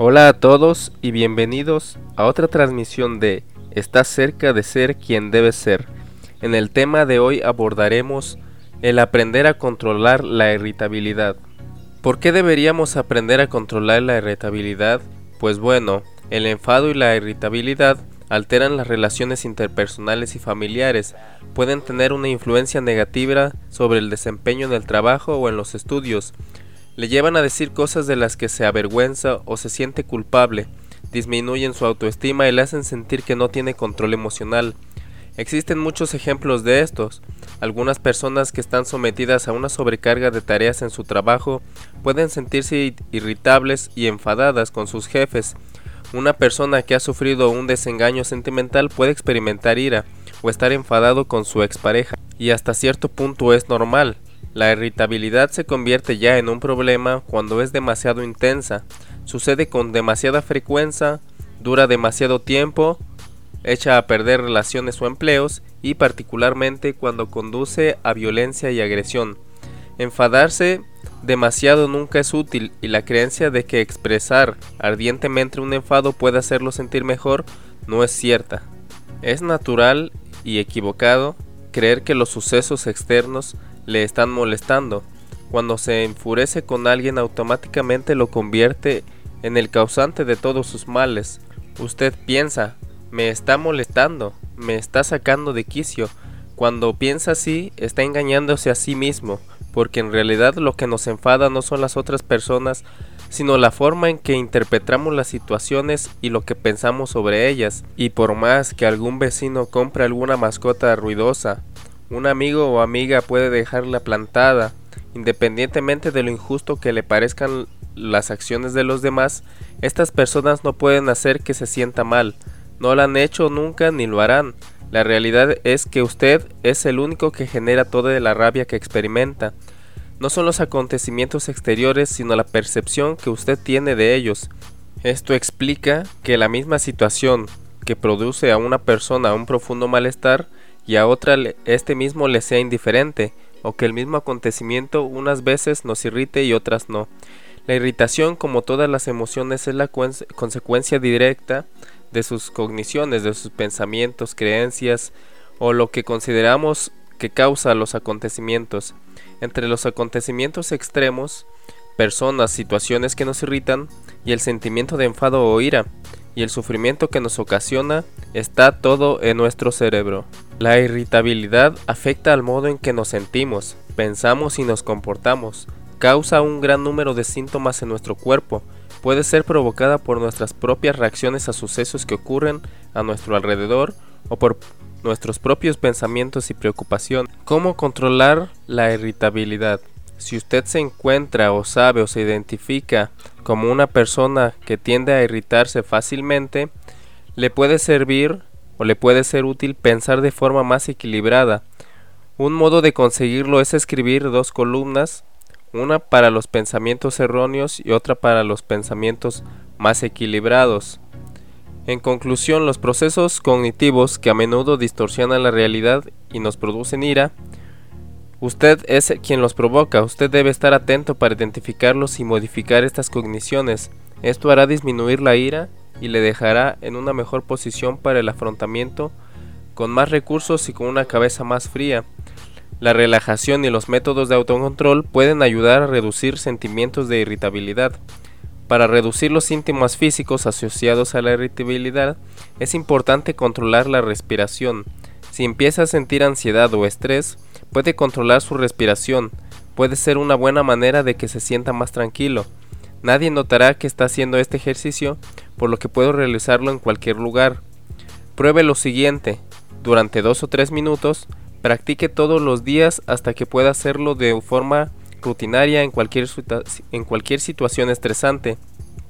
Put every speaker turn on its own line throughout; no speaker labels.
Hola a todos y bienvenidos a otra transmisión de Estás cerca de ser quien debes ser. En el tema de hoy abordaremos el aprender a controlar la irritabilidad. ¿Por qué deberíamos aprender a controlar la irritabilidad? Pues bueno, el enfado y la irritabilidad alteran las relaciones interpersonales y familiares, pueden tener una influencia negativa sobre el desempeño en el trabajo o en los estudios, le llevan a decir cosas de las que se avergüenza o se siente culpable, disminuyen su autoestima y le hacen sentir que no tiene control emocional. Existen muchos ejemplos de estos. Algunas personas que están sometidas a una sobrecarga de tareas en su trabajo pueden sentirse irritables y enfadadas con sus jefes. Una persona que ha sufrido un desengaño sentimental puede experimentar ira o estar enfadado con su expareja, y hasta cierto punto es normal. La irritabilidad se convierte ya en un problema cuando es demasiado intensa, sucede con demasiada frecuencia, dura demasiado tiempo, echa a perder relaciones o empleos y particularmente cuando conduce a violencia y agresión. Enfadarse demasiado nunca es útil y la creencia de que expresar ardientemente un enfado puede hacerlo sentir mejor no es cierta. Es natural y equivocado creer que los sucesos externos le están molestando. Cuando se enfurece con alguien automáticamente lo convierte en el causante de todos sus males. Usted piensa, me está molestando, me está sacando de quicio. Cuando piensa así, está engañándose a sí mismo, porque en realidad lo que nos enfada no son las otras personas, sino la forma en que interpretamos las situaciones y lo que pensamos sobre ellas. Y por más que algún vecino compre alguna mascota ruidosa, un amigo o amiga puede dejarla plantada, independientemente de lo injusto que le parezcan las acciones de los demás, estas personas no pueden hacer que se sienta mal, no lo han hecho nunca ni lo harán. La realidad es que usted es el único que genera toda la rabia que experimenta. No son los acontecimientos exteriores, sino la percepción que usted tiene de ellos. Esto explica que la misma situación que produce a una persona un profundo malestar y a otra este mismo le sea indiferente, o que el mismo acontecimiento unas veces nos irrite y otras no. La irritación, como todas las emociones, es la consecuencia directa de sus cogniciones, de sus pensamientos, creencias o lo que consideramos que causa los acontecimientos. Entre los acontecimientos extremos, personas, situaciones que nos irritan y el sentimiento de enfado o ira, y el sufrimiento que nos ocasiona está todo en nuestro cerebro. La irritabilidad afecta al modo en que nos sentimos, pensamos y nos comportamos, causa un gran número de síntomas en nuestro cuerpo, puede ser provocada por nuestras propias reacciones a sucesos que ocurren a nuestro alrededor o por nuestros propios pensamientos y preocupación. ¿Cómo controlar la irritabilidad? Si usted se encuentra o sabe o se identifica como una persona que tiende a irritarse fácilmente, le puede servir o le puede ser útil pensar de forma más equilibrada. Un modo de conseguirlo es escribir dos columnas, una para los pensamientos erróneos y otra para los pensamientos más equilibrados. En conclusión, los procesos cognitivos que a menudo distorsionan la realidad y nos producen ira Usted es quien los provoca, usted debe estar atento para identificarlos y modificar estas cogniciones. Esto hará disminuir la ira y le dejará en una mejor posición para el afrontamiento con más recursos y con una cabeza más fría. La relajación y los métodos de autocontrol pueden ayudar a reducir sentimientos de irritabilidad. Para reducir los síntomas físicos asociados a la irritabilidad, es importante controlar la respiración. Si empieza a sentir ansiedad o estrés, puede controlar su respiración, puede ser una buena manera de que se sienta más tranquilo. Nadie notará que está haciendo este ejercicio, por lo que puedo realizarlo en cualquier lugar. Pruebe lo siguiente, durante dos o tres minutos, practique todos los días hasta que pueda hacerlo de forma rutinaria en cualquier, en cualquier situación estresante.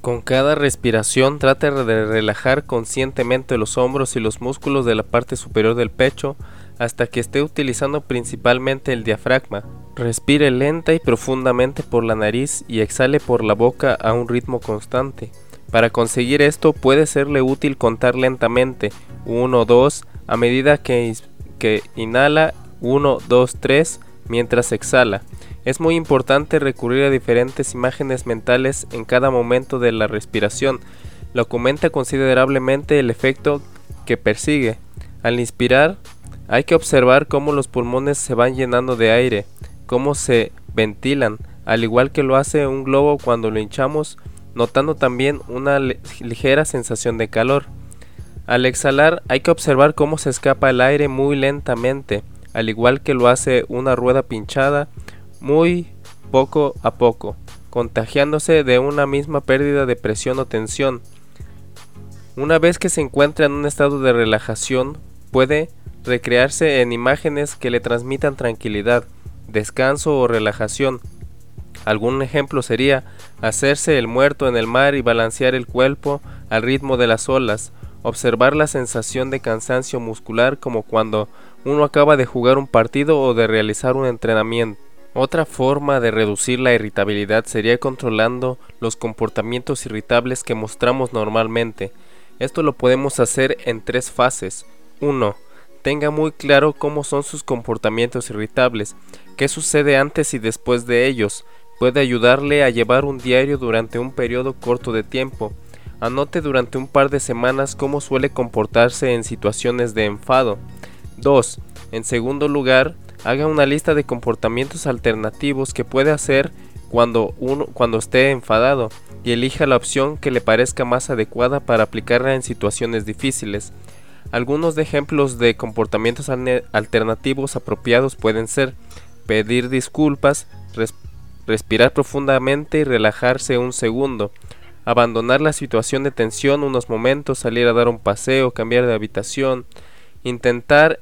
Con cada respiración trate de relajar conscientemente los hombros y los músculos de la parte superior del pecho hasta que esté utilizando principalmente el diafragma. Respire lenta y profundamente por la nariz y exhale por la boca a un ritmo constante. Para conseguir esto puede serle útil contar lentamente 1, 2 a medida que, que inhala 1, 2, 3 mientras exhala Es muy importante recurrir a diferentes imágenes mentales en cada momento de la respiración. Lo aumenta considerablemente el efecto que persigue. Al inspirar, hay que observar cómo los pulmones se van llenando de aire, cómo se ventilan, al igual que lo hace un globo cuando lo hinchamos, notando también una ligera sensación de calor. Al exhalar hay que observar cómo se escapa el aire muy lentamente, al igual que lo hace una rueda pinchada muy poco a poco, contagiándose de una misma pérdida de presión o tensión. Una vez que se encuentra en un estado de relajación, puede recrearse en imágenes que le transmitan tranquilidad, descanso o relajación. Algún ejemplo sería hacerse el muerto en el mar y balancear el cuerpo al ritmo de las olas, observar la sensación de cansancio muscular como cuando uno acaba de jugar un partido o de realizar un entrenamiento. Otra forma de reducir la irritabilidad sería controlando los comportamientos irritables que mostramos normalmente. Esto lo podemos hacer en tres fases. 1. Tenga muy claro cómo son sus comportamientos irritables, qué sucede antes y después de ellos. Puede ayudarle a llevar un diario durante un periodo corto de tiempo. Anote durante un par de semanas cómo suele comportarse en situaciones de enfado. 2. En segundo lugar, haga una lista de comportamientos alternativos que puede hacer cuando, uno, cuando esté enfadado y elija la opción que le parezca más adecuada para aplicarla en situaciones difíciles. Algunos ejemplos de comportamientos alternativos apropiados pueden ser pedir disculpas, respirar profundamente y relajarse un segundo, abandonar la situación de tensión unos momentos, salir a dar un paseo, cambiar de habitación, intentar,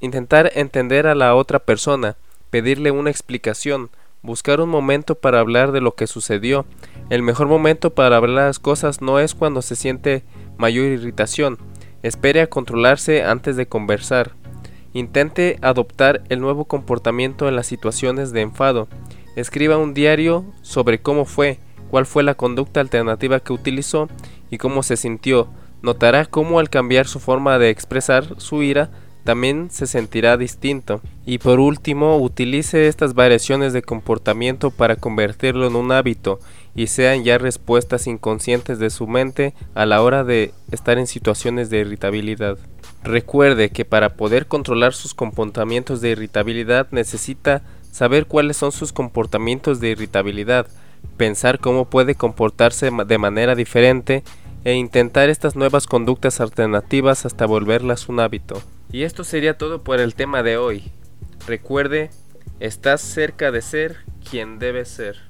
intentar entender a la otra persona, pedirle una explicación, buscar un momento para hablar de lo que sucedió. El mejor momento para hablar las cosas no es cuando se siente mayor irritación. Espere a controlarse antes de conversar. Intente adoptar el nuevo comportamiento en las situaciones de enfado. Escriba un diario sobre cómo fue, cuál fue la conducta alternativa que utilizó y cómo se sintió. Notará cómo al cambiar su forma de expresar su ira, también se sentirá distinto. Y por último, utilice estas variaciones de comportamiento para convertirlo en un hábito y sean ya respuestas inconscientes de su mente a la hora de estar en situaciones de irritabilidad. Recuerde que para poder controlar sus comportamientos de irritabilidad necesita saber cuáles son sus comportamientos de irritabilidad, pensar cómo puede comportarse de manera diferente e intentar estas nuevas conductas alternativas hasta volverlas un hábito. Y esto sería todo por el tema de hoy. Recuerde, estás cerca de ser quien debes ser.